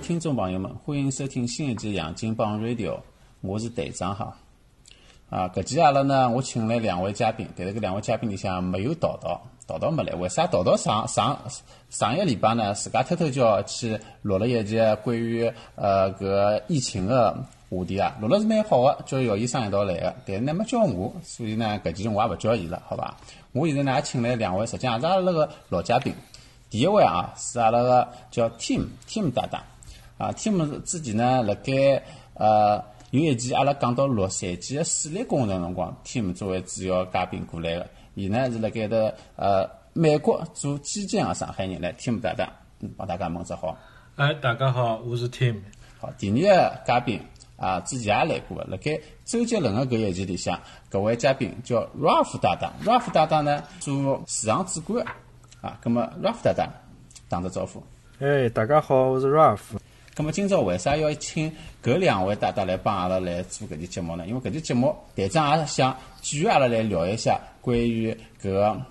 听众朋友们，欢迎收听新一期《杨金帮 Radio》，我是队长哈。啊，搿期阿拉呢，我请来两位嘉宾，但是搿两位嘉宾里向没有叨叨，叨叨没来。为啥叨叨上上上一个礼拜呢？自家偷偷叫去录了一集关于呃搿疫情的话题啊，录了是蛮好的，叫姚医生一道来的，但是呢没叫我，所以呢搿期我也勿叫伊了，好伐？我现在呢也请来两位，实际上也是阿拉个老嘉宾。第一位啊是阿拉个叫 Tim Tim 搭档啊，Tim 之前呢辣盖呃有一期阿拉讲到洛杉矶个水利工程辰光，Tim 作为主要嘉宾过来个。伊呢是辣盖的呃美国做基建个上海人来，Tim 搭档帮大家问只好。哎，大家好，我是 Tim。好，第二个嘉宾啊，之前也来过个，辣盖周杰伦个搿一期里向，搿位嘉宾叫 Ralph 搭档，Ralph 搭档呢做市场主管。啊，葛末 Ralph 搭档打个招呼。哎，大家好，我是 Ralph。那么今朝为啥要请搿两位搭档来帮阿拉来做搿期节目呢？因为搿期节目队长也想继续阿拉来聊一下关于搿个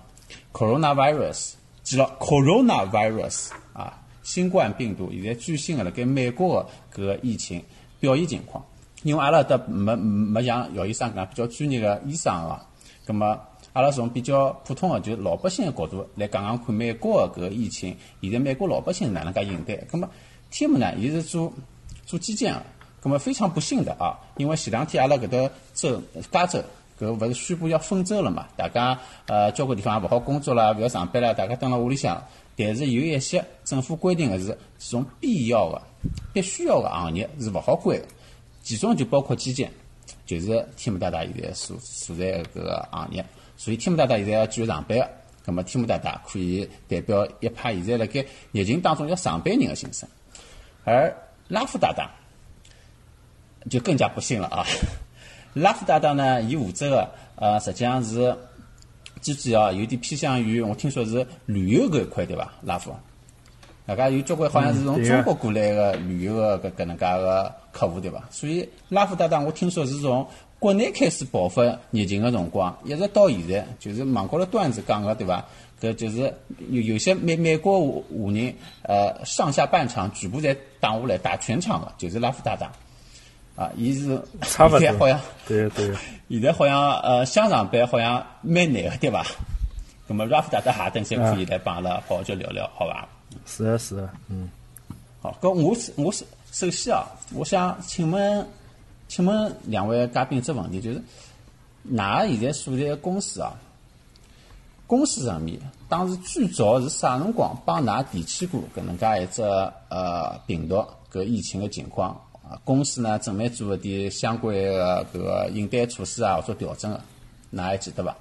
coronavirus，记牢 coronavirus 啊，新冠病毒现在最新的辣盖美国的搿疫情表现情况。因为阿拉搭没没像姚医生讲比较专业的医生啊，咁么。阿拉从比较普通的，就是老百姓的角度来讲讲看美国的搿疫情，现在美国老百姓哪能介应对？葛么，Tim 呢，伊是做做基建个，葛么非常不幸的啊，因为前两天阿拉搿搭州加州搿勿是宣布要封州了嘛，大家呃交关地方也勿好工作啦，勿要上班啦，大家蹲辣屋里向。但是有一些政府规定的是，这种必要的、必须要的行业是勿好关的，其中就包括基建，就是 Tim 大大现在所所在搿个行业。所以天姆大大现在要继续上班个，葛末天姆大大可以代表一派现在辣盖疫情当中要上班人的心声，而拉夫搭档就更加不幸了啊！拉夫搭档呢，伊负责个呃，实际上是最主要有点偏向于我听说是旅游搿一块对伐？拉夫，大家有交关好像是从中国过来个旅游个搿搿能介个客户对伐？所以拉夫搭档我听说是从。国内开始爆发疫情的辰光，一直到现在，就是网高头段子讲个，对伐？搿就是有有些美美国华华人，呃，上下半场全部在打下来，打全场的，就是拉夫大大，啊，伊是 差不多，好像对对，现在好像呃想上班好像蛮难的，对伐？那么拉夫大大哈等下可以来帮阿拉好好叫聊聊，好伐？是啊是啊，嗯，好，搿我我是首先啊，我想请问。请问两位嘉宾，这问题就是，㑚现在所在的公司啊，公司层面当时最早是啥辰光帮㑚提起过搿能介一只呃病毒搿疫情的情况啊？公司呢准备做一点相关的搿个应对措施啊，或者调整的，㑚还记得伐？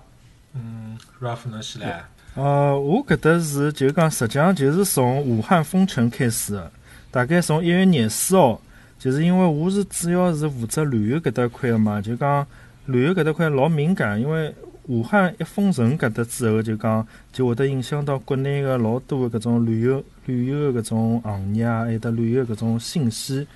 嗯，Ralph 能先来。呃，我搿搭是就讲，实际上就是从武汉封城开始的，大概从一月廿四号。就是因为我是主要是负责旅游搿搭块个嘛，就讲旅游搿搭块老敏感，因为武汉一封城搿搭之后，就讲就会得影响到国内个老多个搿种旅游旅游个搿种行业啊，还有得旅游搿种信息，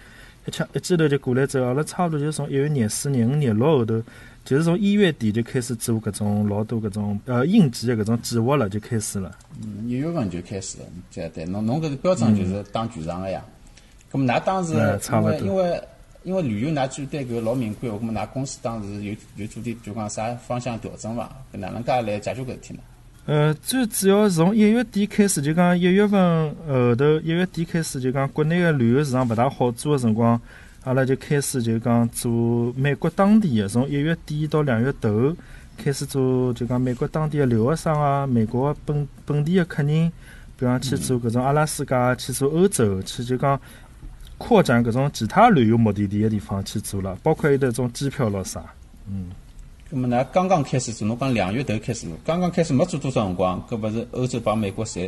一枪一记头就过来之后，阿拉差不多就从一月廿四、廿五、廿六后头，就是从一月底就开始做搿种老多搿种呃应急个搿种计划了，就开始了。嗯，一月份就开始了，对对，侬侬搿个标准就是当局长个呀。咁么，㑚当时因为因为因为旅游，㑚就对搿老敏感，咁么㑚公司当时有有做点，就讲啥方向调整伐？搿哪能介来解决搿事体呢？呃，最主要从一月底开始，就讲一月份后头，一月底开始就讲国内个旅游市场勿大好做个辰光，阿拉就开始就讲做美国当地个，从一月底到两月头开始做，就讲美国当地个留学生啊，美国本本地个客人，比方去做搿种阿拉斯加，去做欧洲，去就讲。扩展搿种其他旅游目的地的地方去做了，包括有的种机票咯啥。嗯。那么呢，刚刚开始做，侬讲两月头开始做，刚刚开始没做多少辰光，搿勿是欧洲帮美国侪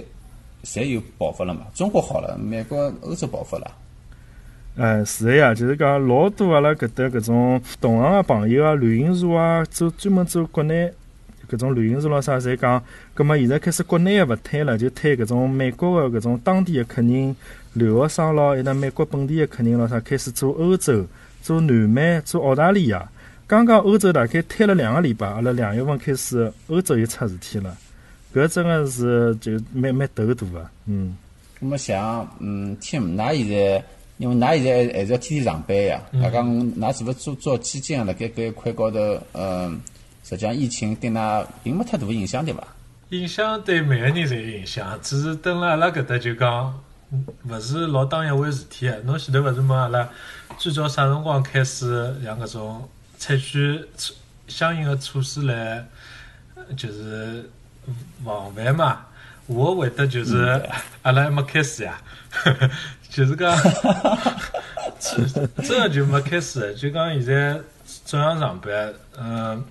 侪有爆发了嘛？中国好了，美国、欧洲爆发了。哎，是的呀，就是讲老多阿拉搿搭搿种同行的朋友啊，旅行社啊，做专门做国内搿种旅行社咯啥，侪讲，葛末现在开始国内也勿推了，就推搿种美国个搿种当地个客人。留学生咯，有得美国本地的客人咯，啥开始做欧洲、做南美、做澳大利亚。刚刚欧洲大概推了两个礼拜，阿拉两月份开始，欧洲又出事体了。搿真个是就蛮蛮头大个，嗯。那么像嗯，听，㑚现在因为㑚现在还还是要天天上班呀。大讲㑚是勿是做做基金啊？辣盖搿一块高头，嗯，实际上疫情对㑚并没太大影响，对伐？影响对每个人侪有影响，只是等辣阿拉搿搭就讲，勿是老当一回事体个。侬前头勿是问阿拉最早啥辰光开始像搿种采取措相应个措施来，就是防范嘛？我个回答就是阿拉还没开始呀，就是讲，真真个就没开始，就讲现在照样上班，嗯。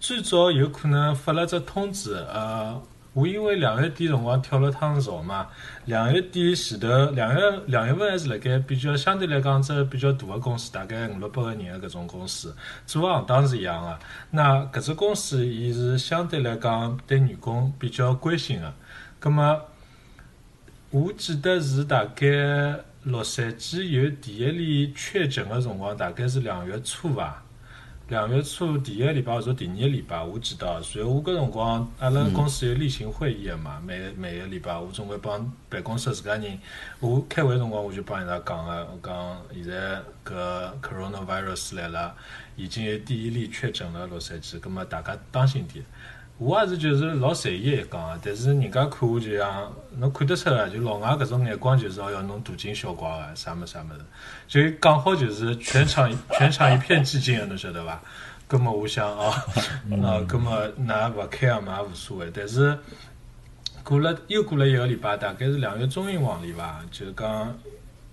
最早有可能发了只通知，呃，我因为两月底辰光跳了趟槽嘛，两月底前头，两月两月份还是辣盖比较相对来讲只比较大的公司，大概五六百个人的搿种公司，做行当是一样的。那搿只公司伊是相对来讲对员工比较关心的。葛么，我记得是大概洛杉矶有第一例确诊的辰光，大概是两月初伐？两月初第一个礼拜或者第二个礼拜，我记得。随后我搿辰光，阿拉公司有例行会议个嘛，每每个礼拜我总归帮办公室自家人，我开会辰光我就帮伊拉讲个，我讲现在搿 coronavirus 来了，已经有第一例确诊了洛杉矶，葛末大家当心点。我也是就是老随意一讲个，但是人家看我就像侬看得出来，就老外搿种眼光就是要侬大惊小怪个，啥么啥么子，就讲好就是全场 全场一片寂静个，侬晓得伐？葛末我想哦，啊，葛末㑚勿开嘛也无所谓。但是过了又过了一个礼拜，大概是两月中旬往里伐，就讲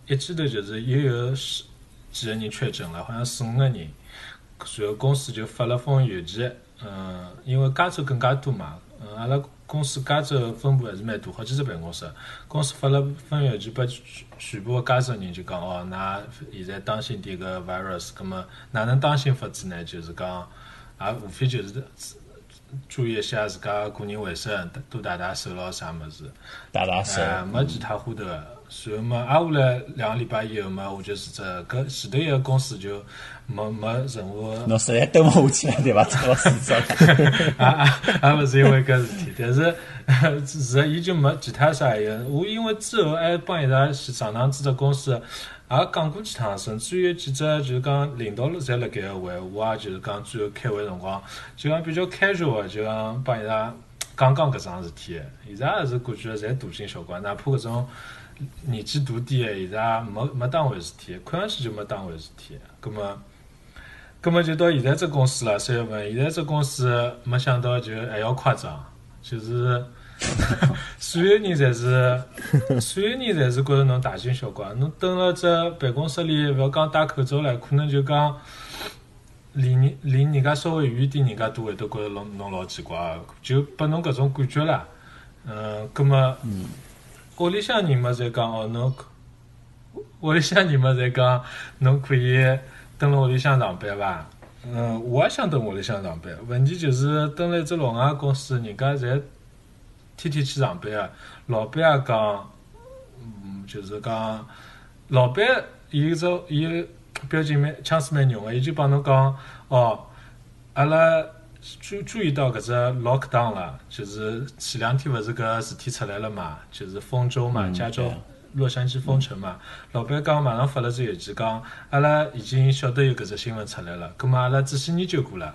一记头就是又有十几个人确诊了，好像四五个人，随后公司就发了封邮件。嗯，因为加州更加多嘛，嗯，阿拉公司加州分布还是蛮多，好几只办公室。公司发了封邮件拨全部个加州人，就讲哦，㑚现在当心点个 virus，葛么哪能当心法子呢？就是讲，也无非就是注意一下自家个人卫生，多洗洗手咯，啥物事，洗洗手，没其他花头个。随后嘛，挨下来两个礼拜以后嘛，我就辞职。搿前头一个公司就没没任何。侬实在蹲勿下去了，对伐？只好辞职。啊啊，也勿是因为搿事体，但是 是伊就没其他啥个。我因为之后还帮伊拉上趟子只公司也讲过几趟，甚至于有几只就是讲领导侪辣盖个会，我也就是讲最后开会辰光，就讲比较 casual，就讲帮伊拉讲讲搿桩事体。伊拉也是感觉侪大惊小怪，哪怕搿种。年纪大点，现在没没当回事体，看上去就没当回事体。葛么，葛么就到现在这公司了。三月份，现在这公司没想到就还要夸张，就是 所有人侪是，所有人侪是觉着侬大惊小怪。侬蹲辣只办公室里，勿要讲戴口罩了，可能就讲离离人家稍微远点，人家都会都觉着侬侬老奇怪，就拨侬搿种感觉啦。嗯，葛么。屋里向人嘛在讲哦，侬屋里向人嘛在讲，侬可以蹲辣屋里向上班伐？嗯，我也想蹲屋里向上班。问题就是蹲辣一只老外公司，人家侪天天去上班啊。老板也讲，嗯，就是讲，老板伊只伊表情蛮腔势蛮浓个，伊就帮侬讲哦，阿拉。注注意到搿只 lockdown 了，就是前两天勿是搿事体出来了嘛，就是封州嘛，加州洛杉矶封城嘛。老板刚马上发了只邮件讲，阿拉已经晓得有搿只新闻出来了，葛末阿拉仔细研究过了。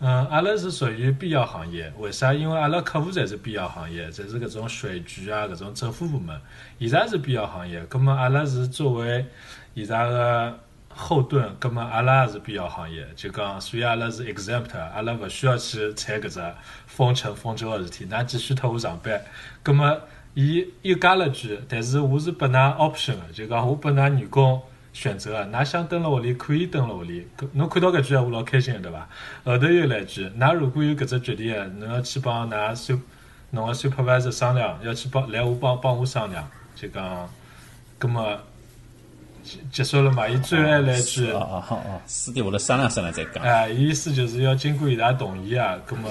嗯，阿拉是属于必要行业，为啥？因为阿拉客户才是必要行业，侪是搿种水局啊，搿种政府部门，伊拉是必要行业，葛末阿拉是作为伊拉个。后盾，葛末阿拉也是必要行业，就讲，所以阿拉是 exempt，阿拉勿需要去睬搿只封城封州个事体，㑚继续脱我上班。葛末伊又加了句，但是我是拨㑚 option 个，就讲我拨㑚员工选择个，㑚想蹲辣屋里可以蹲辣屋里。侬看到搿句闲话老开心个对伐？后头又来句，㑚如果有搿只决定个，侬要去帮㑚 su，侬个 supervisor 商量，要去帮来我帮帮我商量，就讲，葛末。结束了嘛？伊最后还来句，哦哦哦，私底下头商量商量再讲。哎，意思就是要经过伊拉同意啊，葛么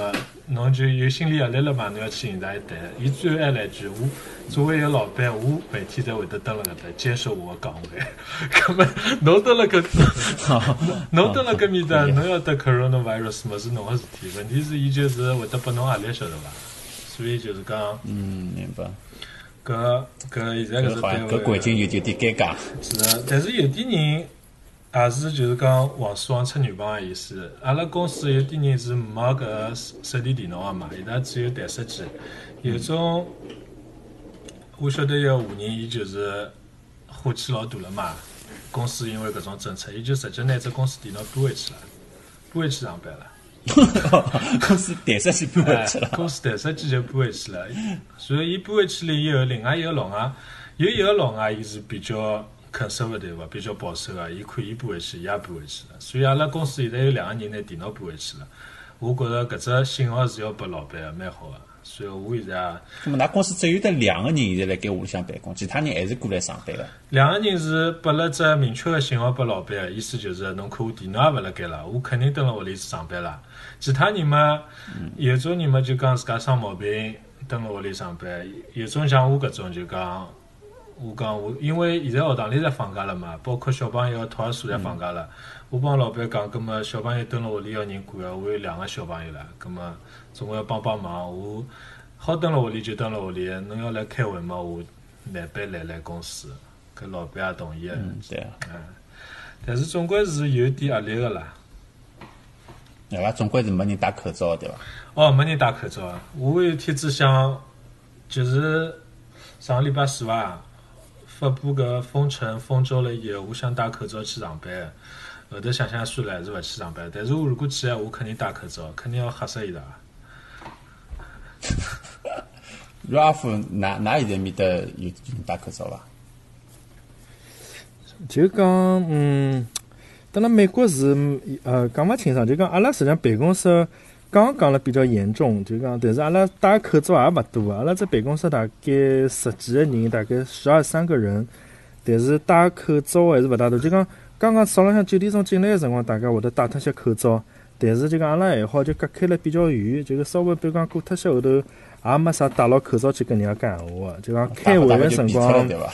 侬就有心理压力了嘛？侬要去伊拉一谈。伊最后还来句，我作为一个老板，我每天侪会得蹲辣搿搭坚守我个岗位。葛么侬蹲辣搿，侬蹲辣搿面搭，侬要得 coronavirus 嘛是侬个事体。问题是伊就是会得拨侬压力，晓得伐？所以就是讲，嗯，明白。搿搿现在搿搿好像只单位搿环境有有点尴尬。是的，但是有点人也是就是讲黄鼠狼吃软棒的意思。阿拉公司有点人是没搿手提电脑的嘛，伊拉只有台式机。有种我晓得一个华人，伊就是火气老大了嘛。公司因为搿种政策，伊就直接拿只公司电脑搬回去了，搬回去上班了。公司台式机搬回去了哎。公司台式机就搬回去了。所以伊搬回去了以后，另外一个老外有一个老外，伊是比较 conservative 的比较保守个，伊看伊搬回去，伊也搬回去了。所以阿拉公司现在有两个人拿电脑搬回去了。我觉着搿只信号是要拨老板个，蛮好个。所以我现在啊那么，㑚公司只有得两个人现在辣盖屋里向办公，其他人还是过来上班个。两个人是拨了只明确个信号拨老板个，意思就是侬看我电脑也勿辣盖了，我肯定蹲辣屋里上班了。其他人嘛，有种人嘛就讲自家生毛病，蹲辣屋里上班；有种像我搿种就讲，我讲我因为现在学堂里侪放假了嘛，包括小朋友托儿所侪放假了。我帮老板讲，葛末小朋友蹲辣屋里要人管个，我有两个小朋友了，葛末总归要帮帮忙。我好蹲辣屋里就蹲辣屋里，侬要来开会嘛，我难办来来公司。搿老板也同意个。嗯，对啊。但是总归是有点压力个啦。人家总归是没人戴口罩，对伐？哦，没人戴口罩啊！我有天子想，就是上个礼拜四伐，发布搿封城封州了以后，我想戴口罩去上班。后头想想算了，还是勿去上班。但是我如果去，我肯定戴口罩，肯定要吓死伊拉。Ralph，㑚㑚现在面搭有有戴口罩伐？就讲，嗯，等辣美国是，呃，讲勿清爽，就讲阿拉实际上办公室刚讲了比较严重，就讲，但是阿拉戴口罩也勿多，阿拉只办公室大概十几个人，大概十二三个人，但是戴口罩还是勿大多。就讲刚刚早浪向九点钟进来个辰光，大家会得戴脱些口罩，但是就讲阿拉还好，就隔开了比较远，就是稍微比如讲过脱些后头，也没啥戴牢口罩去跟人家讲闲话个，就讲开会个辰光。对伐？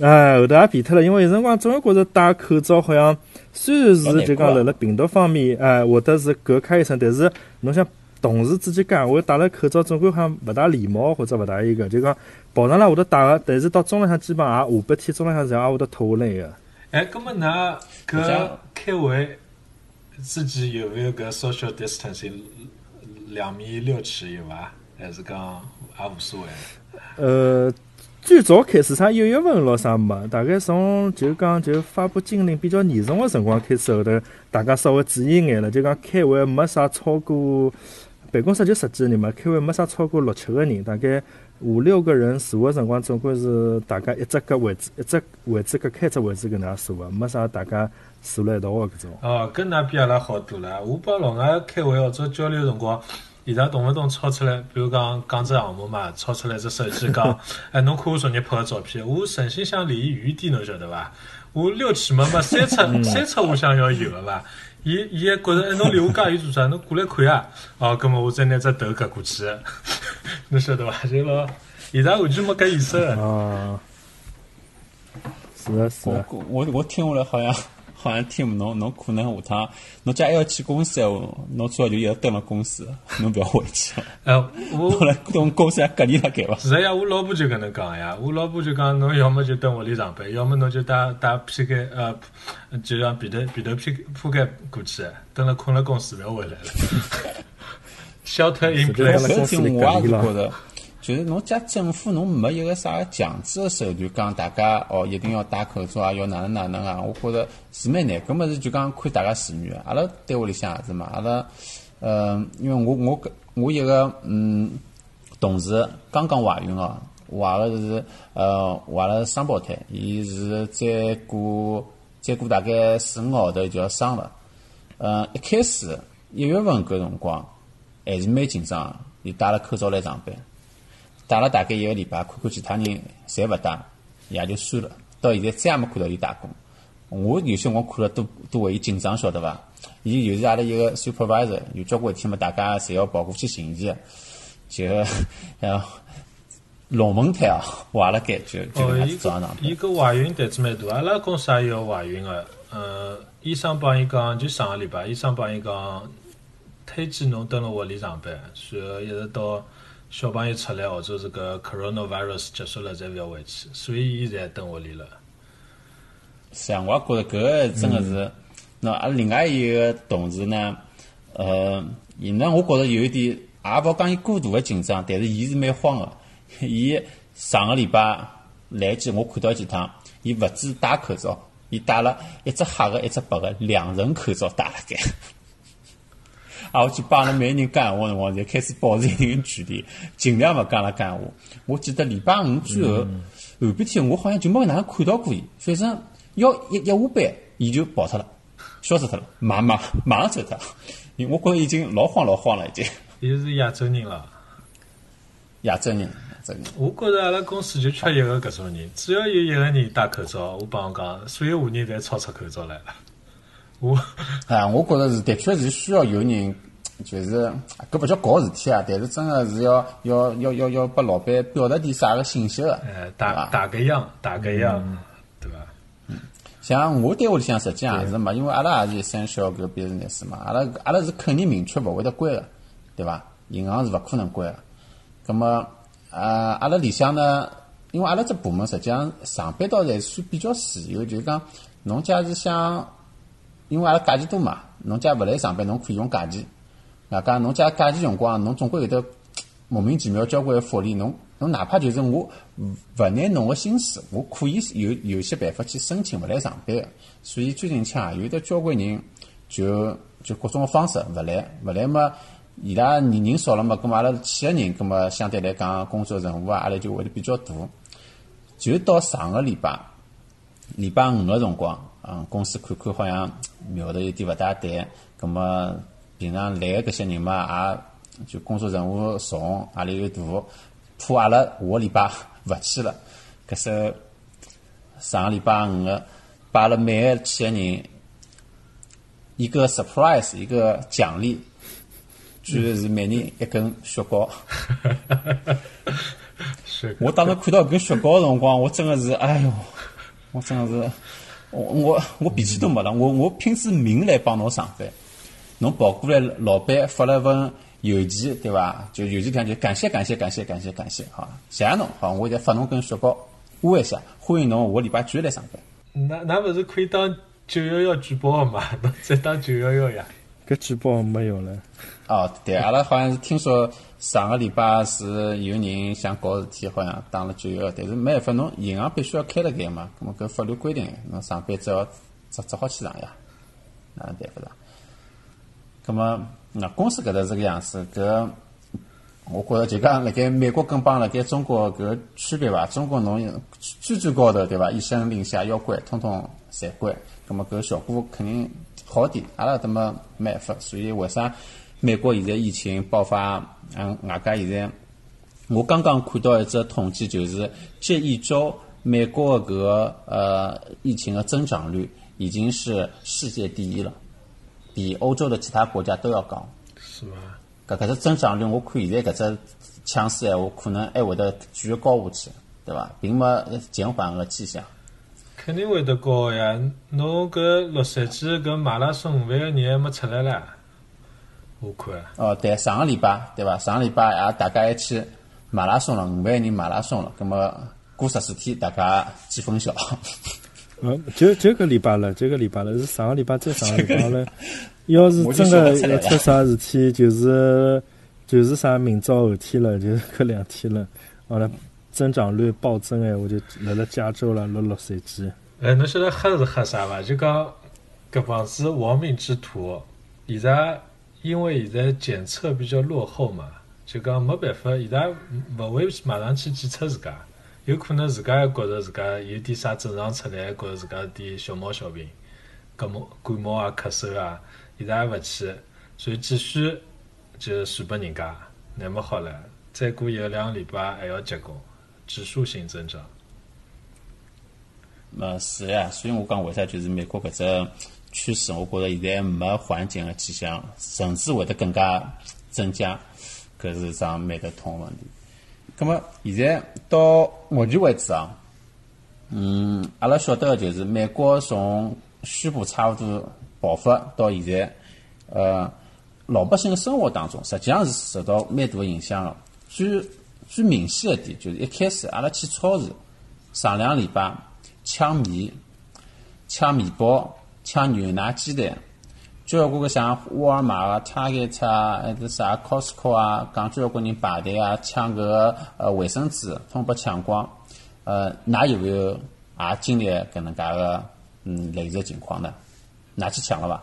哎，后头也变脱了，因为有辰光总归觉着戴口罩好像虽然是就讲辣辣病毒方面，哎，会得是隔开一层，但是侬想同事之间讲闲话戴了口罩，总归好像勿大礼貌或者勿大一个，就讲跑上来会得戴个，但是到中浪向基本上也下半天中浪向侪也会得脱下来个。哎，葛末㑚搿开会自己有没有搿 social distancing 两米六尺有伐？还是讲也无所谓？呃，最早开始啥一月份咯啥没，大概从就讲就发布禁令比较严重个辰光开始后头，大家稍微注意眼了，就讲开会没啥超过办公室就十几个人嘛，开会没啥超过六七个人，大概五六个人坐个辰光，总归是大家一只搿位置，一只位置隔开一只位置搿能样坐个，没啥大家坐辣一道个搿种。哦，搿㑚比阿拉好多了。我帮老外开会或者交流辰光，伊拉动勿动抄出来，比如讲讲只项目嘛，抄出来只手机讲，哎，侬看我昨日拍个照片，我诚心想离伊远一点，侬晓得伐？我六尺嘛嘛，三尺 三尺我想要有个伐？伊伊还觉着，哎，侬离我介远做啥？侬过来看呀！哦，葛末我再拿只头夹过去，侬晓得伐？就老，伊拉完全没搿意思个。啊，是个是我个，我我听下来好像好像听侬侬可能下趟侬假如要去公司闲话，侬最好就一直蹲辣公司，侬勿要回去了。哎 我后来蹲公司还隔离辣盖伐？是呀，我老婆就搿能讲呀。我老婆就讲，侬要么就蹲屋里上班，要么侬就带带披盖呃，就像被头被头披铺盖过去，蹲了困了公司，勿要回来了。Shelter in 是这样 place 我也觉着，就是侬假政府侬没一个啥个强制个手段，讲大家哦一定要戴口罩啊，要哪能哪能啊，我觉着是蛮难。搿么是就讲看大家自愿个。阿拉单位里向也是嘛，阿拉呃，因为我我搿我一个嗯同事刚刚怀孕哦，怀了是呃怀了双胞胎，伊是再过再过大概四五号头就要生了。呃，一开始一月份搿辰光还是蛮紧张的，伊戴了口罩来上班，戴了大概一个礼拜，看看其他人侪勿打，也就算了。到现在再也没看到伊打工。我有些辰光看了都都为伊紧张，晓得伐？伊就是阿拉一个 supervisor，有交关事体嘛，大家侪要跑过去寻伊的，就呃龙门胎啊，坏了该就就早伊个怀孕胆子蛮大，阿拉公司也有怀孕个。呃，医生帮伊讲，就上个礼拜，医生帮伊讲，推荐侬蹲辣屋里上班，然后一直到小朋友出来，或者是个 coronavirus 结束了，再勿要回去，所以伊在等屋里了。是啊，我也觉着搿个真个是。那阿拉另外一个同事呢，呃，伊呢，我觉着有一点，也勿好讲伊过度个紧张，但是伊是蛮慌个。伊上个礼拜来几，我看到几趟，伊勿止戴口罩，伊戴了一只黑个，一只白个两层口罩戴辣盖。啊，我去帮阿拉每个人讲闲话辰光，侪开始保持一定距离，尽量勿讲拉讲闲话。我记得礼拜五之后，后半天我好像就没哪能看到过伊，反正要一一下班，伊就跑脱了，消失脱了，马马马上走脱了。我觉着已经老慌老慌了，已经。伊是亚洲人了。亚洲人，亚洲人。我觉着阿拉公司就缺一个搿种人，只要有一个人戴口罩，我帮我讲，所有华人侪抄出口罩来了。我啊，我觉着是的确是需要有人，就是搿勿叫搞事体啊，但是真个是要要要要要拨老板表达点啥个信息个，哎，打打个样，打个样，对伐？嗯，像我单位里向实际上也是嘛，因为阿拉也是三小搿边是那事嘛，阿拉阿拉是肯定明确勿会得关个，对伐？银行是勿可能关个。葛么呃，阿拉里向呢，因为阿拉只部门实际上上班倒还算比较自由，就是讲侬假是想。因为阿拉假期多嘛，侬假勿来上班，侬可以用假期。外加侬假假期辰光，侬总归有得莫名其妙交关福利。侬侬哪怕就是我勿拿侬个薪水，我可以有有些办法去申请勿来上班个。所以最近腔有得交关人就就各种方式勿来，勿来嘛，伊拉人人少了嘛，咁嘛阿拉企业人，咁么相对来讲工作任务啊，阿拉就会得比较大。就到上个礼拜，礼拜五个辰光。嗯，公司看看好像苗头有点勿大对，葛么平常来个搿些人嘛，也就工作任务重，压力又大，怕阿拉下个礼拜 勿去了。搿是上个礼拜五个，把阿拉每个企业人一个 surprise，一个奖励，居然是每人一根 雪糕。我当时看到搿雪糕个辰光，我真个是，哎哟，我真个是。我我我脾气都没了，我我拼死命来帮侬上班，侬跑过来，老板发了份邮件，对伐？就邮件上就感谢感谢感谢感谢感谢，好，谢谢侬，好，我再发侬根雪糕，握一下，欢迎侬下个礼拜继续来上班。那那勿是可以当九幺幺举报嘛？侬再当九幺幺呀？搿举报没有了。哦，对，阿拉好像是听说。上个礼拜是有人想搞事体，好像打了九幺幺，但是没办法，侬银行必须要开了盖嘛，咾么搿法律规定，侬上班只好只只好去上呀，哪能办法啦？咁么那公司搿搭是个样子，搿我觉着就讲辣盖美国跟帮辣盖中国搿区别伐？中国侬最最高头对伐？一声令下要关，通通侪关，咁么搿效果肯定好点。阿拉搿么没办法，所以为啥？美国现在疫情爆发，嗯，外加现在，我刚刚看到一只统计，就是这一周美国搿个呃疫情的增长率已经是世界第一了，比欧洲的其他国家都要高。是吗？搿搿只增长率，我看现在搿只强势闲话，可能还会得继续高下去，对伐？并没减缓个迹象。肯定会得高呀！侬搿洛杉矶搿马拉松五万个人还没出来啦。我看哦，对，上个礼拜对伐？上个礼拜也大家还去马拉松了，五万人马拉松了。葛末过十四天，大家见分晓。嗯，就就个礼拜了，就个礼拜了，是上个礼拜再 上个礼拜了。要是真的要出啥事体，就是就是啥明朝后天了，就是搿两天了。好了，增长率暴增哎，我就来了加州了，落洛杉矶。哎，侬晓得黑是黑啥伐？就讲搿帮子亡命之徒，现在。因为现在检测比较落后嘛，就讲没办法，伊拉勿会马上去检测自家，有可能自家还觉着自家有点啥症状出来，觉着自家点小毛小病，感冒、感冒啊、咳嗽啊，伊拉也勿去，所以继续就传拨人家，那么好了，再过一两个礼拜还要结棍，指数性增长。嗯，是呀，所以我讲为啥就是美国搿只。趋势，我觉着现在没缓解的迹象，甚至会得更加增加，搿是桩蛮得痛问题。葛么现在到目前为止啊，嗯，阿拉晓得个就是美国从宣布差勿多爆发到现在，呃，老百姓的生活当中实际上是受到蛮大的影响的。最最明显一点就是一开始阿拉去超市，上两个礼拜抢米、抢面包、抢牛奶、鸡蛋，交关个像沃尔玛啊、Target 啊，还是啥 Costco 啊，讲交关人排队啊抢搿个呃卫生纸，通被抢光。呃，㑚有没有也经历搿能介个嗯类似情况呢？㑚去抢了伐？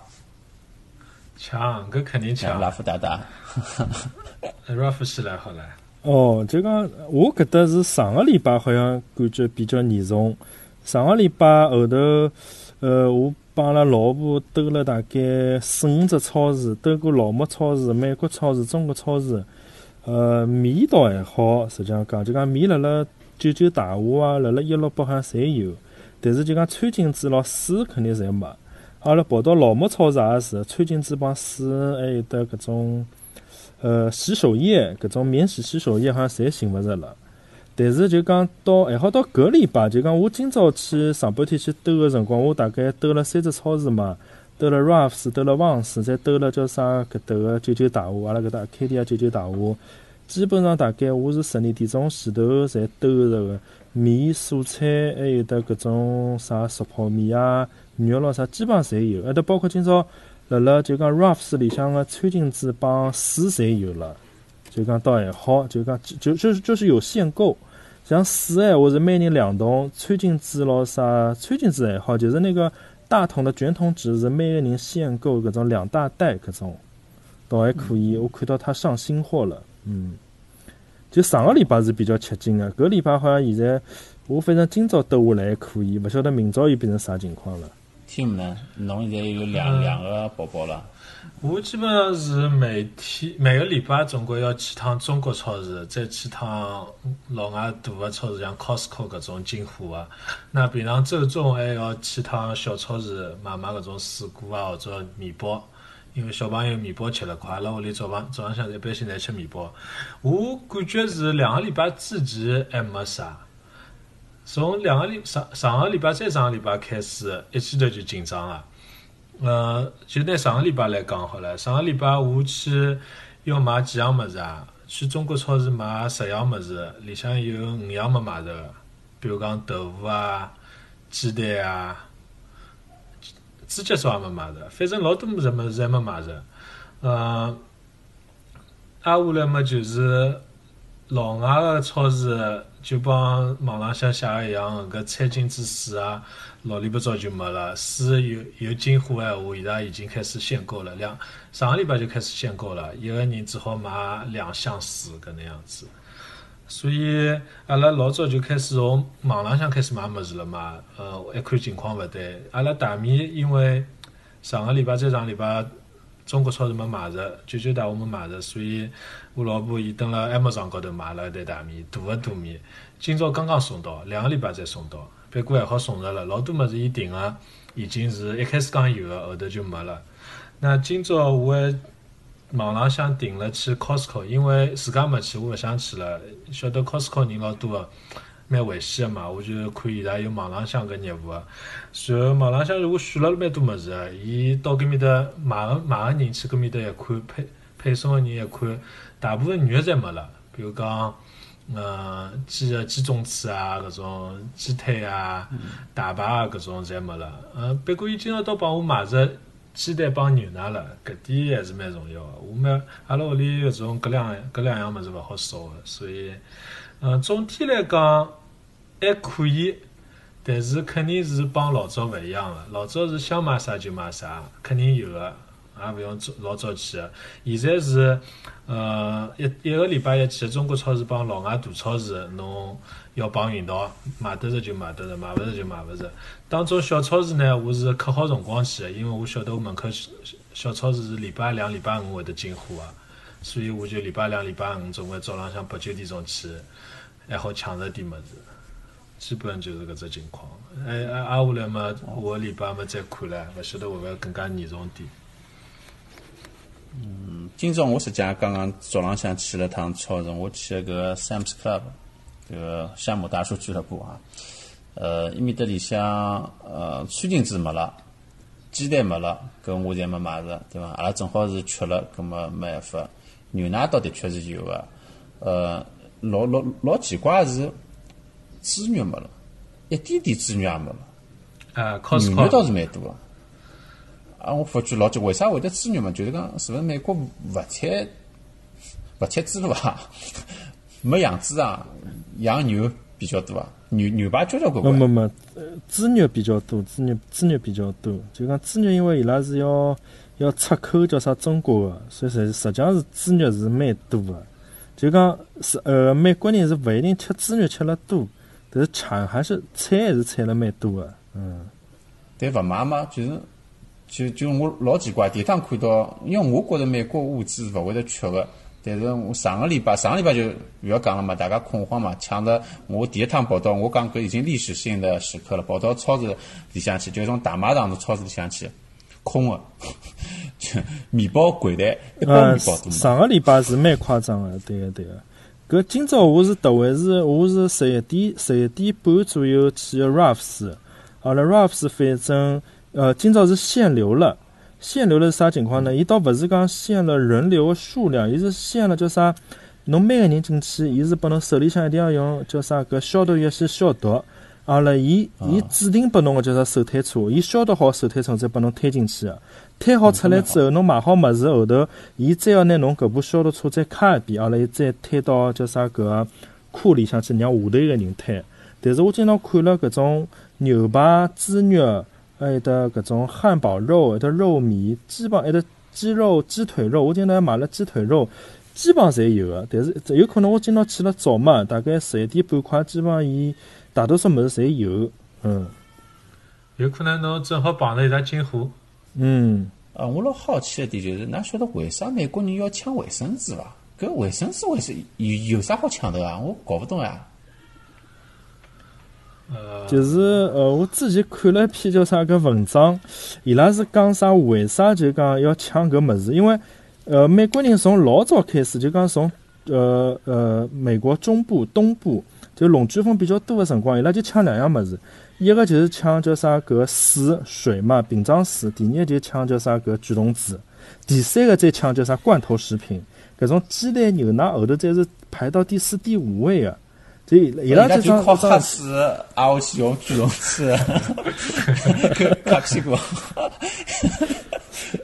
抢，搿肯定抢。拉夫大大，拉夫先 来好了。哦，就讲我搿搭是上个礼拜好像感觉比较严重。上个礼拜后头，呃，我帮阿拉老婆兜了大概四五只超市，兜过老莫超市、美国超市、中国超市。呃，米倒还好，实际上讲就讲米辣辣九九大华啊，辣辣一六八好像侪有。但是就讲餐巾纸咯水肯定侪没。阿拉跑到老莫超市也是，餐巾纸帮水还有得搿种。呃，洗手液搿种免洗洗手液好像侪寻勿着了。但是就讲到还好到搿礼拜，就讲我今朝去上半天去兜个辰光，我大概兜了三只超市嘛，兜了 Ralphs，兜了 Vans，，再兜了叫啥搿搭个九九大华，阿拉搿搭 K D 啊九九大华，基本上大概我是十二点钟前头侪兜着个面、蔬菜，还有得搿种啥熟泡面啊、肉咯啥，基本上侪有，还得包括今朝。辣辣就讲 Ralphs 里向个餐巾纸帮水侪有了，就讲倒还好，就讲就就就是有限购。像水闲话是每人两桶，餐巾纸咯啥，餐巾纸还好，就是那个大桶的卷筒纸是每个人限购搿种两大袋搿种，倒还可以。我看到他上新货了，嗯，就上个礼拜是比较吃紧个，搿礼拜好像现在我反正今朝兜下来还可以，勿晓得明朝又变成啥情况了。听呢？侬现在有两两个宝宝了。我基本上是每天每个礼拜总归要去趟中国超市，再去趟老外大的超市，像 Costco 搿种进货啊。那平常周中还要去趟小超市买买搿种水果啊或者面包，因为小朋友面包吃了快，阿拉屋里早饭早浪向一般性侪吃面包。我感觉是两个礼拜之前还没啥。从两个礼上上个礼拜再上个礼拜开始，一记头就紧张了。呃，就拿上个礼拜来讲好了。上个礼拜我去要买几样物事啊？去中国超市买十样物事，里向有五样没买着。比如讲豆腐啊、鸡蛋啊、猪脚烧也没买着。反正老多物事物事还没买着。呃，挨下来么就是老外个超市。就帮网浪向写个一样，搿餐巾纸水啊，老里八早就没了。水有有进货闲话，伊拉已经开始限购了。两上个礼拜就开始限购了，一个人只好买两箱水搿能样子。所以阿拉老早就开始从网浪向开始买物事了嘛。呃，一看情况勿对，阿拉大米因为上个礼拜再上个礼拜。中国超市没买着，九九大我没买着，所以我老婆伊登了 Amazon 高头买了一袋大米，大个大米。今朝刚刚送到，两个礼拜才送到，不过还好送着了。老多物事伊订个已经是一开始讲有的，后头就没了。那今朝我还网浪向订了去 Costco，因为自家没去，我勿想去了。晓得 Costco 人老多。蛮危险个嘛，我就看伊拉有网浪向搿业务个，随后网浪向如果选了蛮多物事个，伊到搿面搭买个买个人去搿面搭一看，配配送个人一看，大部分肉侪没了，比如讲，呃，鸡个鸡中翅啊，搿种鸡腿啊，大排啊，搿种侪没了。呃，不过伊今朝倒帮我买只鸡蛋帮牛奶了，搿点还是蛮重要个。我们阿拉屋里搿种搿两搿两样物事勿好少个，所以，嗯，总体来讲。还可以，但是肯定是帮老早勿一样了。老早是想买啥就买啥，肯定有个，也勿用老早去。现在是，呃，一一个礼拜一去中国超市帮老外大超市，侬要帮运道，买得着就买得着，买勿着就买勿着。当中小超市呢，我是刻好辰光去个，因为我晓得我门口小超市是礼拜两、礼拜五会得进货个，所以我就礼拜两、礼拜五总归早浪向八九点钟去，还好抢着点物事。基本就是搿只情况，哎哎，挨下来嘛，下个礼拜嘛再看唻，勿晓得会勿会更加严重点。嗯，今朝我实际上刚刚早浪向去了趟超市，我去了个 Sam's Club，搿个夏目大叔俱乐部啊。呃，伊面搭里向呃餐巾纸没了，鸡蛋没了，搿我侪没买着，对伐？阿拉正好是缺了，搿么没办法。牛奶倒的确是有个。呃，老老老奇怪是资源没了，一点点资源也没了。啊女的倒是蛮多个。啊，我发觉老久，为啥会得资源嘛？就是讲，是勿是美国勿产勿产猪肉啊？没养猪啊，养牛比较多啊，牛牛排交交关关。没没猪肉比较多，猪肉猪肉比较多。就讲猪肉，因为伊拉是要要出口叫啥中国个，所以实实际上是猪肉是蛮多个。就讲是呃，美国人是勿一定吃猪肉吃了多，但是产还是产还是产了蛮多个。嗯，但勿买嘛，就是就就我老奇怪，第一趟看到，因为我觉着美国物资勿会得缺个，但是我上个礼拜上个礼拜就勿要讲了嘛，大家恐慌嘛，抢着我第一趟跑到，我讲搿已经历史性的时刻了，跑到超市里向去，就从大卖场的超市里向去，空个，就面包柜台一包呃面包，都没。上个礼拜是蛮夸张个，对个对个。搿今朝我是特为是我是十一点十一点半左右去的 Ralphs，好了 Ralphs 反正呃今朝是限流了。限流了是啥情况呢？伊倒勿是讲限了人流个数量，伊是限了叫啥？侬每个人进去，伊是拨侬手里向一定要用叫啥搿消毒液去消毒。阿拉伊伊指定拨侬个叫啥手推车，伊消毒好手推车再拨侬推进去个。推好出来之后，侬买好物事后头，伊再要拿侬搿部消毒车再揩一遍，阿拉伊再推到叫啥搿个库里向去，让下头一个人推。但是我今朝看了搿种牛排、猪肉，还有得搿种汉堡肉，还有得肉糜，基本还有得鸡肉、鸡腿肉，我今朝还买了鸡腿肉，基本上侪有个。但是有可能我今朝去了早嘛，大概十一点半快，基本上伊大多数物事侪有。嗯有可能侬正好碰着一只进货。嗯。啊，我老好奇一点就是，㑚晓得为啥美国人要抢卫生纸伐？搿卫生纸为啥有有啥好抢的啊？我搞勿懂呀。呃，就是呃，我之前看了一篇叫啥个文章，伊拉是讲啥为啥就讲要抢搿物事？因为呃，美国人从老早开始就讲从呃呃美国中部、东部就龙卷风比较多的辰光，伊拉就抢两样物事，一个就是抢叫啥搿水水嘛，瓶装水；第二个就抢叫啥搿巨动子；第三个再抢叫啥罐头食品，搿种鸡蛋、牛奶后头才是排到第四、第五位的。就伊伊拉就靠黑水，挨下去用巨龙水，卡屁股。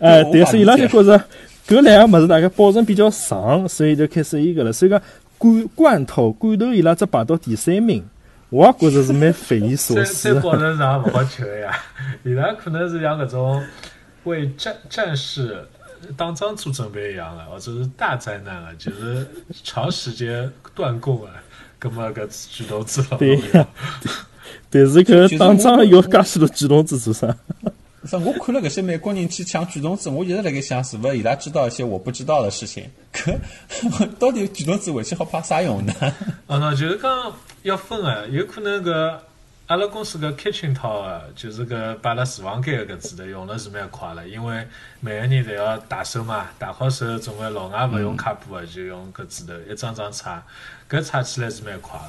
哎，我但是伊拉就觉着搿两样物事大概保存比较长，所以就开始伊搿了。所以讲罐罐头罐头伊拉只排到第三名，我也觉着是蛮匪夷所再思再。保存上勿好吃个呀。伊拉可能是像搿种为战战士打仗做准备一样的，或者是大灾难了，就是长时间断供啊。搿么搿举动子了。对呀但是搿打仗要介许多举动子做啥？我看了搿些美国人去抢举动子，我一直辣盖想，是勿是伊拉知道一些我不知道的事情？搿到底举动子回去好派啥用呢？啊，喏就是讲要分啊，有可能搿阿拉公司搿 kitchen 套啊，就是搿摆辣厨房间个搿子头用了是蛮快了，因为每个人侪要打手嘛，打好手总归老外勿用卡布个，就用搿子头一张张擦，搿擦起来是蛮快的。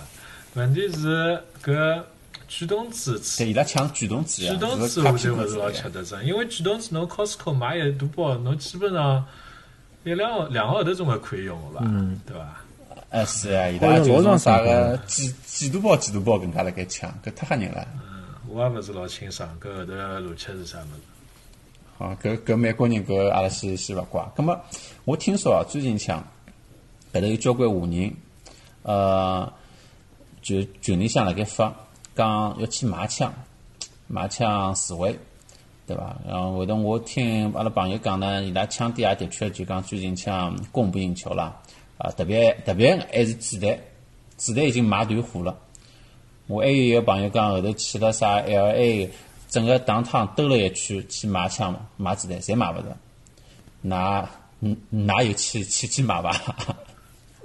问题是搿举动子对，伊拉抢举动子呀，举动是子我就勿是老。吃得准，因为举动子侬 Costco 买一大包，侬基本上一两个两个号头总归可以用个吧，对伐？哎，是啊，伊拉就从啥个几几大包几大包搿家辣盖抢，搿太吓人了。嗯我也勿是老清爽，搿后头个逻辑是啥物事？啊，搿搿美国人搿阿拉先先勿怪。葛么，我听说啊，最近抢搿头有交关华人，呃，就群里向辣盖发，讲要去买枪，买枪示威，对伐？然后后头我听阿拉朋友讲呢，伊拉枪店也的确就讲最近枪供不应求啦，啊，特别特别还是子弹，子弹已经买断货了。我还有一个朋友讲，后头去了啥 L A，整个当趟兜了一圈去买枪买子弹，侪买勿着。那嗯，哪有去去去买伐？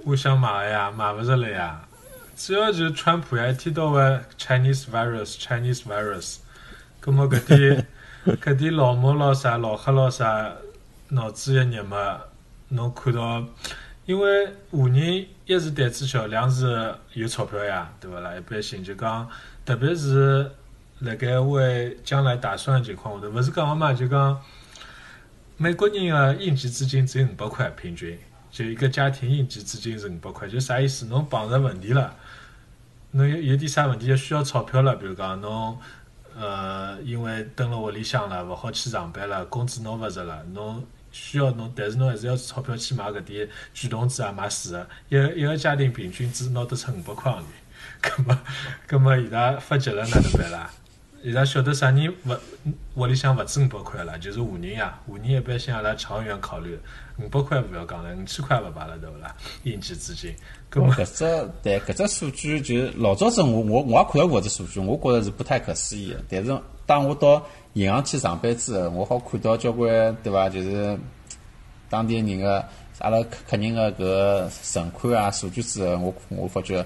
我想买呀，买勿着了呀。主要就是川普呀，一天到晚 Chinese virus，Chinese virus，葛么搿点搿点老毛老啥，老黑咯啥，脑子一热嘛，侬看到，因为华人一是胆子小，两是有钞票呀，对勿啦？一般性就讲，特别是辣盖为将来打算的情况下头，勿是讲个嘛，就讲美国人个应急资金只有五百块平均，就一个家庭应急资金是五百块，就啥意思？侬碰着问题了，侬有有点啥问题要需要钞票了，比如讲侬呃因为蹲辣屋里向了，勿好去上班了，工资拿勿着了，侬需要侬，但是侬还是要钞票去买搿点卷筒纸啊，买水啊，一个一个家庭平均只拿得出五百块洋钿，葛么葛么伊拉发急了哪能办啦？伊拉晓得啥人勿屋里向勿止五百块了，就是华人呀，华人一般性阿拉长远考虑，五百块勿要讲了，五千块勿罢了，对勿啦？应急资金，搿么搿只对搿只数据就老早子我我我也看到过只数据，我觉着是不太可思议的。但是当我到银行去上班之后，我好看到交关对伐？就是当地人个阿拉客客人个搿存款啊数据之后，我我发觉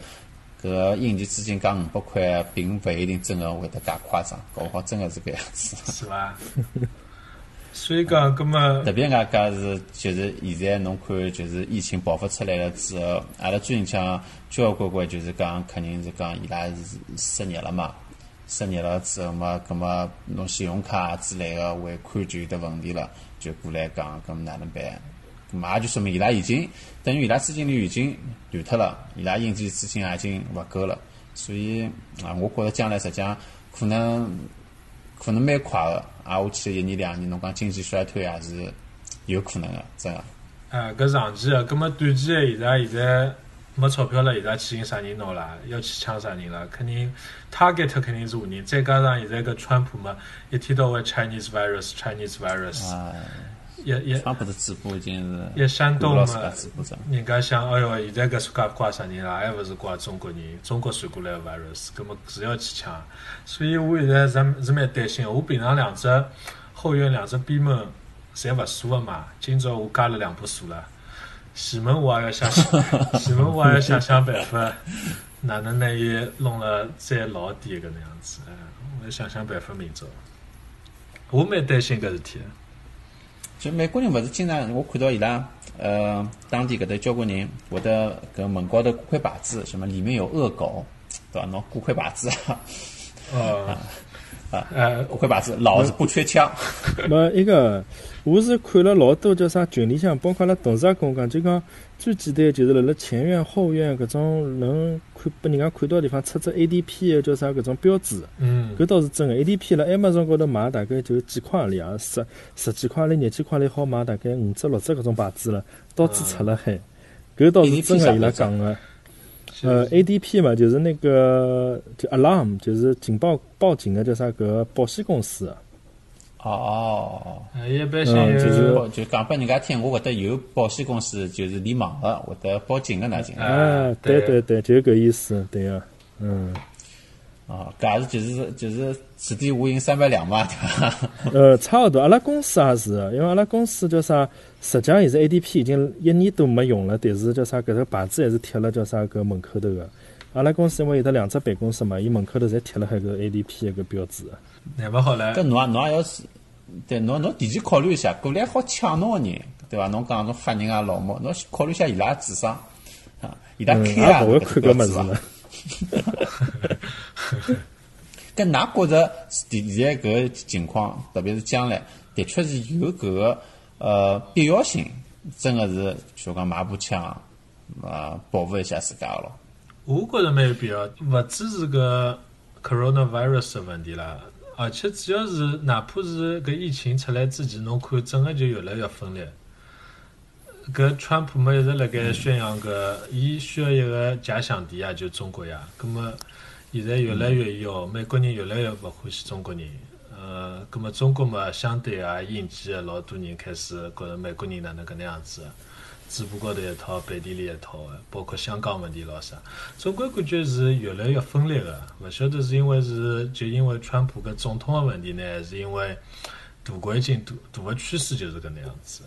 搿应急资金讲五百块，并勿一定真个会得介夸张，搞不好真个是搿样子。是伐？所以讲，葛么特别外加是，就是现在侬看，就是疫情爆发出来了之后，阿拉最近讲交关关就是讲肯定是讲伊拉是失业了嘛，失业了之后嘛，葛么侬信用卡之类个还款就有得问题了，就过来讲，葛么哪能办？葛么也就说明伊拉已经等于伊拉资金链已经断脱了，伊拉应急资金也已经勿够了，所以啊，我觉着将来实际上可能可能蛮快个，挨下去一年两年，侬讲经济衰退也是有可能个，真个。啊，搿长期个，葛么短期个，现在现在没钞票了，伊拉去寻啥人拿啦？要去抢啥人啦？肯定 target 肯定是华人，再加上现在搿川普嘛，一天到晚 Chinese virus，Chinese virus，啊，一一川普的直播已经是一山东嘛过了。人家想，哎哟，现在搿世界怪啥人啦？还勿是怪中国人，中国传过来个 virus，葛么是要去抢。所以我现在是是蛮担心的。我平常两只后院两只边门侪勿锁个嘛，今朝我加了两把锁了。前门我也要想想，前门我也要想想办法，哪能拿伊弄了再牢点搿能样子。哎，我要想想办法明朝。我蛮担心搿事体的。就美国人勿是经常我看到伊拉呃当地搿搭交关人会得搿门高头挂块牌子，什么里面有恶狗，对伐？拿挂块牌子啊，哦，啊呃，挂块牌子，老子不缺枪。没一个，我是看了老多叫啥群里向，包括阿拉同事也跟我讲，就讲最简单就是辣辣前院后院搿种能看拨人家看到的地方出只 ADP 的叫啥搿种标志，嗯，搿倒是真个。ADP 辣 Amazon 高头买大概就几块钿啊，十十几块钿、廿几块钿好买大概五只六只搿种牌子了，到处出了海。搿倒是真个，伊拉讲个。呃，ADP 嘛，就是那个就 alarm，就是警报报警的叫啥个保险公司。哦，呃一般性嗯就是就就讲拨人家听，我搿搭有保险公司，就是联网个，会得报警个哪进来。啊，对对对对，就搿意思，对个，嗯。啊，搿也是就是就是此地无银三百两嘛，对伐？呃，差勿多，阿拉公司也是，因为阿拉公司叫啥，实际上现在 ADP 已经一年多没用了，但是叫啥，搿个牌子还是贴了叫啥搿门口头个。阿拉公司因为有得两只办公室嘛，伊门口头侪贴了海个 ADP 一个标志的。难勿好唻搿。侬也侬也要是，对侬侬提前考虑一下，过来好抢侬个人，对伐？侬讲侬吓人啊老毛，侬考虑一下伊拉智商啊，伊拉嗯，开啊也勿会看搿物事了。了。跟㑚觉着现在搿个情况，特别是将来，的确是有搿个呃必要性，真个是就讲买部枪啊，保护一下自家咯。我觉着蛮有必要，勿只是个 coronavirus 的问题啦，而且主要是哪怕是搿疫情出来之前，侬看整个就越来越分裂。搿川普嘛一直辣盖宣扬搿，伊需要一个假想敌啊，就中国呀。葛么现在越来越有，美国人越来越勿欢喜中国人。呃，葛么中国嘛，相对也应激的老多人开始觉着美国人哪能搿能样子。嘴巴高头一套，背地里一套的，包括香港问题咾啥，总归感觉是越来越分裂的。勿晓得是因为是就因为川普搿总统的问题呢，还是因为大环境大大个趋势就是搿能样子。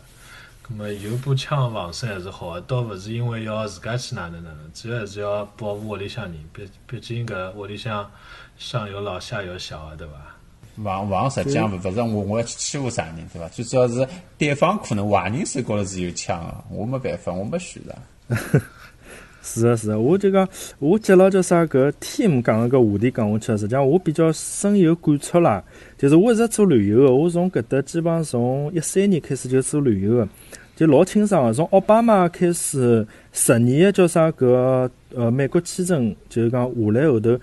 葛么有把枪防身还是好个，倒勿是因为要自家去哪能哪能，主要还是要保护屋里向人。毕毕竟搿屋里向上有老下有小个，对伐？防防实际上勿勿是我我要去欺负啥人，对伐？最主要是对方可能坏人手高头是有枪个，我没办法，我没选择。是啊，是啊，我就讲，我接牢叫啥搿 team 讲个搿话题讲下去，实际上我比较深有感触啦。就是我一直做旅游个，我从搿搭基本上从一三年开始就做旅游个。就老清爽个，从奥巴马开始，十年个叫啥搿呃美国签证，就是讲下来后头，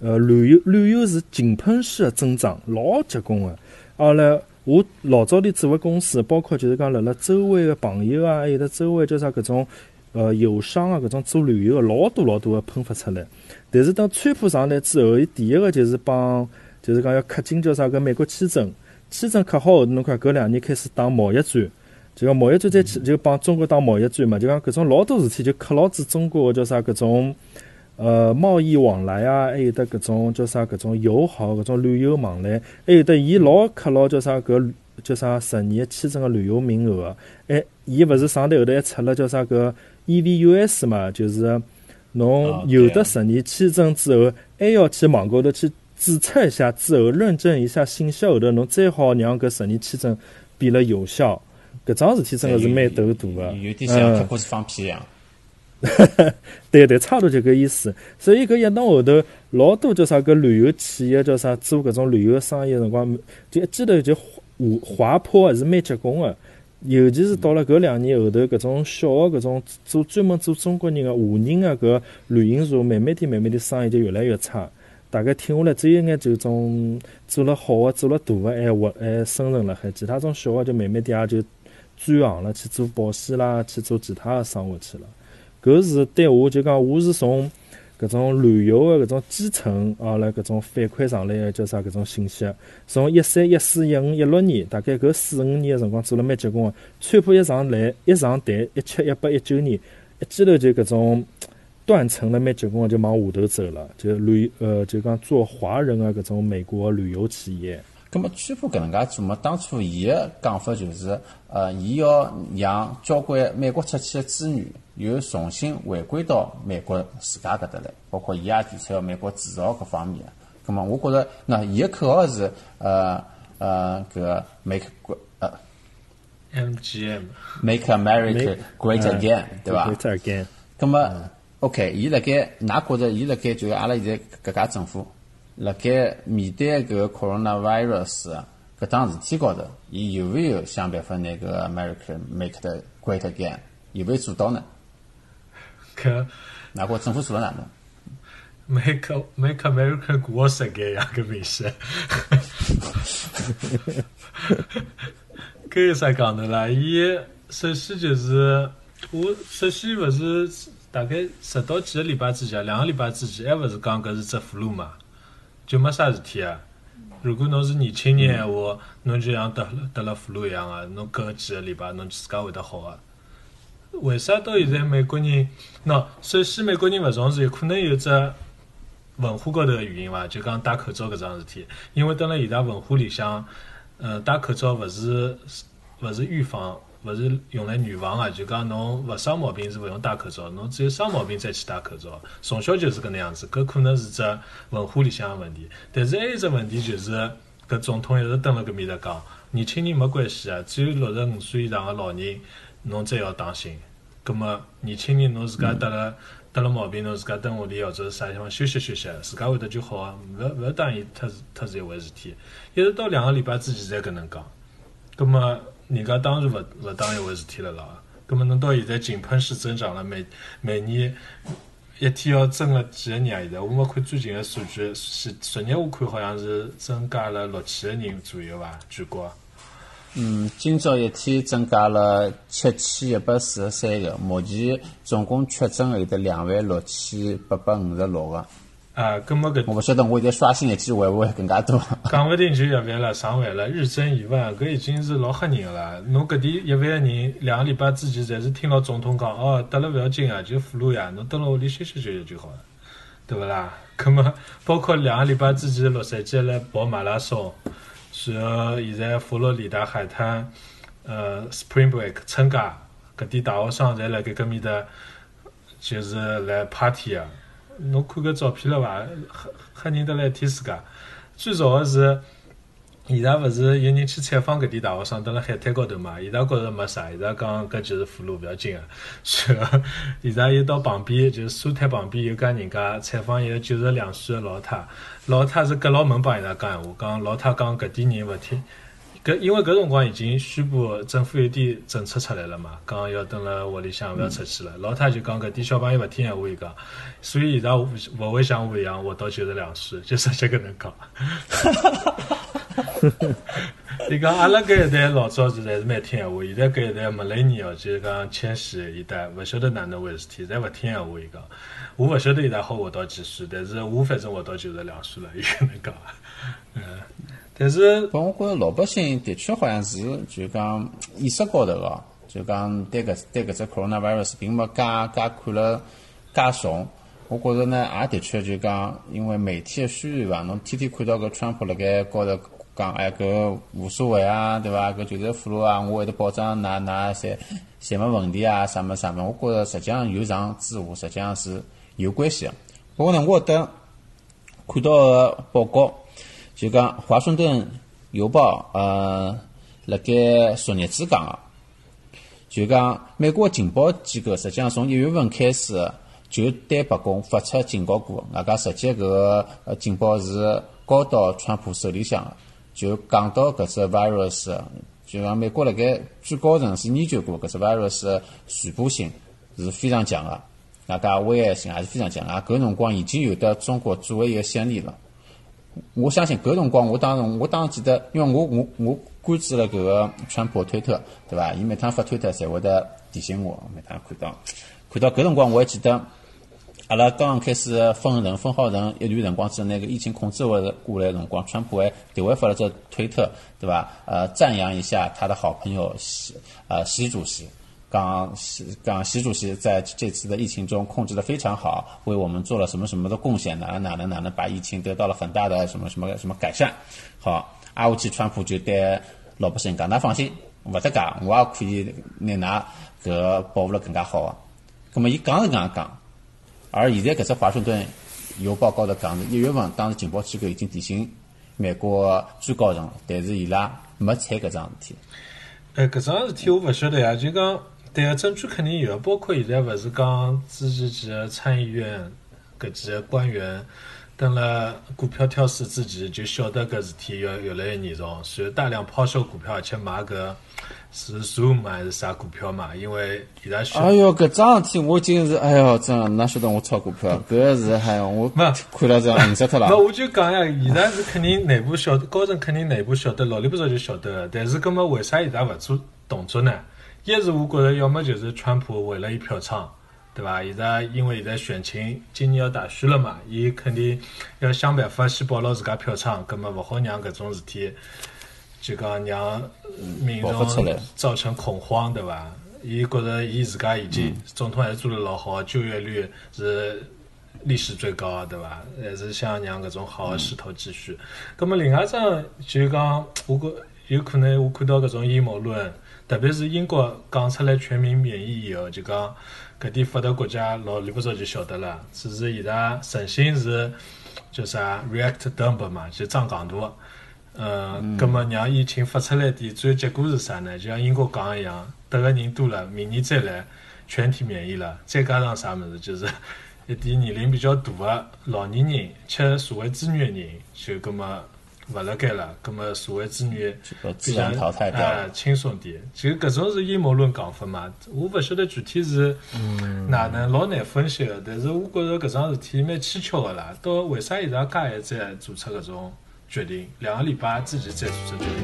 呃旅游旅游是井喷式个增长，老结棍个。后来我老早里做个公司，包括就是讲辣辣周围个朋友啊，还有得周围叫啥搿种呃友商啊，搿种做旅游个老多老多个喷发出来。但是当川普上来之后，伊第一个就是帮，就是讲要氪金叫啥搿美国签证，签证氪好后头，侬看搿两年开始打贸易战。就讲贸易战再去，就帮中国打贸易战嘛。就讲搿种老多事体，就克牢子中国个叫啥搿种呃贸易往来啊，还有得搿种叫啥搿种友好搿种旅游往来，还有得伊老克牢叫啥搿叫啥十年签证个旅游名额。哎，伊勿是上头后头还出了叫啥搿 EVUS 嘛，就是侬有的十年签证之后，还要去网高头去注册一下，之后认证一下信息后头，侬再好让搿十年签证变了有效。搿桩事体真个是蛮头大个，有点像开过去放屁一样。对对，差不多就搿意思。所以搿一弄后头，老多叫啥搿旅游企业叫啥做搿种旅游生意辰光，就一记头就滑滑坡还是蛮结棍个。尤其是到了搿两年后头，搿种小个搿种做专门做中国人个华人个搿旅行社，慢慢点慢慢点生意就越来越差。大概听下来，只有眼就种做了好个、做了大个还活还生存了海，其他种小个就慢慢点也就。转行了，去做保险啦，去做其他的生活去了。搿是对我就讲，我是从搿种旅游的搿种基层啊来搿种反馈上来的，叫啥搿种信息。从一三、一四、一五、一六年，大概搿四五年的辰光做了蛮结棍的。川普一上来，一上台，一七、一八、一九年，一记头就搿种断层了蛮结棍的，就往下头走了。就旅呃，就讲做华人的搿种美国旅游企业。咁么，川普搿能介做么？当初伊个讲法就是，呃，伊要让交关美国出去个资源又重新回归到美国自家搿搭来，包括伊也提出要美国制造搿方面。咁么，我觉着，那伊个口号是，呃呃，搿 make 呃 MGM，make America great again，对伐？great again。咁么，OK，伊辣盖，㑚觉着伊辣盖就阿拉现在搿家政府？辣盖面对搿个 coronavirus 搿桩事体高头，伊有勿有想办法拿个 America make the great again？有勿有做到呢？搿，哪个政府做了哪能？make make America great again 呀，搿意思。搿有啥讲的啦？伊首先就是我首先勿是大概十到几个礼拜之前，两个礼拜之前，还勿是讲搿是只俘虏嘛？就没啥事体啊！如果侬是年轻人闲话，侬就像得了得了俘虏一样啊！侬隔几个礼拜，侬自家会得好啊。为啥到现在美国人？喏，首先美国人勿重视，有可能有只文化高头个原因伐？就讲戴口罩搿桩事体，因为蹲辣伊拉文化里向，呃，戴口罩勿是勿是预防。勿是用来预防个，就讲侬勿生毛病是勿用戴口罩，侬只有生毛病再去戴口罩。从小就是搿能样子，搿可能是只文化里向个问题。但是还有只问题就是，搿总统一直蹲辣搿面搭讲，年轻人没关系啊，只有六十五岁以上个老人，侬再要当心。葛末年轻人侬自家得了得了毛病，侬自家蹲屋里或者啥地方休息休息，自家会得就好啊，勿勿要当伊特特是一回事体。一直到两个礼拜之前才搿能讲，葛末。人家当然勿勿当一回事体了啦，葛末侬到现在井喷式增长了，每每年一天要增了几个人啊！现在我没看最近个数据，是昨日我看好像是增加了六千个人左右伐？全国。嗯，今朝一天增加了七千一百四十三个，目前总共确诊有得两万六千八百五十六个。啊，搿么搿我勿晓得，我现在刷新的机会会更加多。讲勿定就一万了，上万了，日增一万，搿已经是老吓人个了。侬搿点一万人，两个礼拜之前，侪是听到总统讲，哦，得了勿要紧啊，就俘虏呀，侬蹲辣屋里休息休息就好了，对勿啦？搿么包括两个礼拜之前，洛杉矶来跑马拉松，然后现在佛罗里达海滩，呃，Spring Break 春假，搿点大学生侪辣盖搿面搭，就是来 party 啊。侬看搿照片了伐？吓吓人得来一天世界。最早个是，伊拉勿是有人去采访搿点大学生，蹲辣海滩高头嘛？伊拉觉着没啥，伊拉讲搿就是俘虏，勿要紧个。随后伊拉又到旁边，就是沙滩旁边有家人家采访一个九十两岁个老太，老太是隔牢门帮伊拉讲闲话，讲老太讲搿点人勿听，搿因为搿辰光已经宣布政府有点政策出来了嘛，讲要蹲辣屋里向勿要出去了。老太就讲搿点小朋友勿听闲话，伊讲，所以现在勿勿会像我一样活到九十两岁，就直接搿能讲。伊讲阿拉搿一代老早子还是蛮听闲话，现在搿一代没来年哦，就是讲千禧一代，勿晓得哪能回事体，侪勿听闲话。伊讲，我勿晓得伊拉好活到几岁，但是我反正活到九十两岁了，伊搿能讲。嗯，但是，不，我觉着老百姓的确好像是就讲意识高头哦，就讲对搿对搿只 coronavirus 并没介介看了介重。我觉着呢，也的确就讲，因为媒体的宣传伐，侬天天看到搿川普辣盖高头讲，哎，搿无所谓啊，对伐？搿就是俘虏啊，我会得保障㑚㑚侪侪没问题啊，啥么啥么。我觉着实际上有上之下，实际上是有关系个。不过呢，我得看到个报告，就讲《华盛顿邮报》呃，辣盖昨日子讲个，就讲美国情报机构实际上从一月份开始。就对白宫发出警告过，外加实际搿个呃警报是交到川普手里向个，就讲到搿只 virus，就讲美国辣盖最高层是研究过搿只 virus 传播性是非常强个，外加危害性也是非常强啊。搿辰光已经有的中国作为一个先例了，我相信搿辰光我当时我当时记得，因为我我我关注了搿个川普推特，对伐？伊每趟发推特侪会得提醒我，每趟看到看到搿辰光我还记得。阿拉刚刚开始封城，封好城一段辰光之后，那个疫情控制过过来辰光，川普还对外发了只推特，对吧？呃，赞扬一下他的好朋友习呃习主席，刚习刚习主席在这次的疫情中控制的非常好，为我们做了什么什么的贡献，哪能哪能哪能把疫情得到了很大的什么什么什么改善。好，阿武奇川普就对老百姓讲，㑚放心，勿得讲，我也可以拿㑚搿保护了更加好个。葛末伊讲是搿样讲。而现在搿只华盛顿邮报高头讲是一月份，当时情报机构已经提醒美国最高层，但是伊拉没睬搿桩事体。哎，搿桩事体我勿晓得呀，就讲，对个证据肯定有，包括现在勿是讲之前几个参议院搿几个官员，等了股票跳水之前就晓得搿事体要越来越严重，随后大量抛售股票，而且买搿。是 Zoom 还是啥股票嘛？因为伊拉哎哟，搿桩事体我今是哎哟，真个哪晓得我炒股票？搿是还我没看了这晕死脱了。那我就讲呀，伊拉是肯定内部晓得，高层肯定内部晓得，老里不早就晓得。但是，搿么为啥伊拉勿做动作呢？一是我觉着，要么就是川普为了伊票仓，对伐？现在因为现在选情，今年要大选了嘛，伊肯定要想办法先保牢自家票仓，搿么勿好让搿种事体。就讲让民众造成恐慌，对伐？伊觉着伊自家已经总统还是做得老好，就业率是历史最高，对伐？还是想让搿种好的势头继续。葛么另外一张就讲，我觉有可能我看到搿种阴谋论，特别是英国讲出来全民免疫以后，就讲搿点发达国家老里不早就晓得了，只是伊拉诚心是叫啥 react dumb 嘛，就装戆大。呃，葛末让疫情发出来点最后结果是啥呢？就像英国讲一样，得个人多了，明年再来全体免疫了，再加上啥物事，就是 一点年龄比较大的老年人，吃社会资源的人，就葛么勿辣盖了，葛末社会资源自然淘汰掉，轻松点。就搿种是阴谋论讲法嘛？我勿晓得具体是哪能，老难分析个。但是我觉着搿桩事体蛮蹊跷个啦。到为啥伊拉介还在做出搿种？决定两个礼拜之前再做出决定。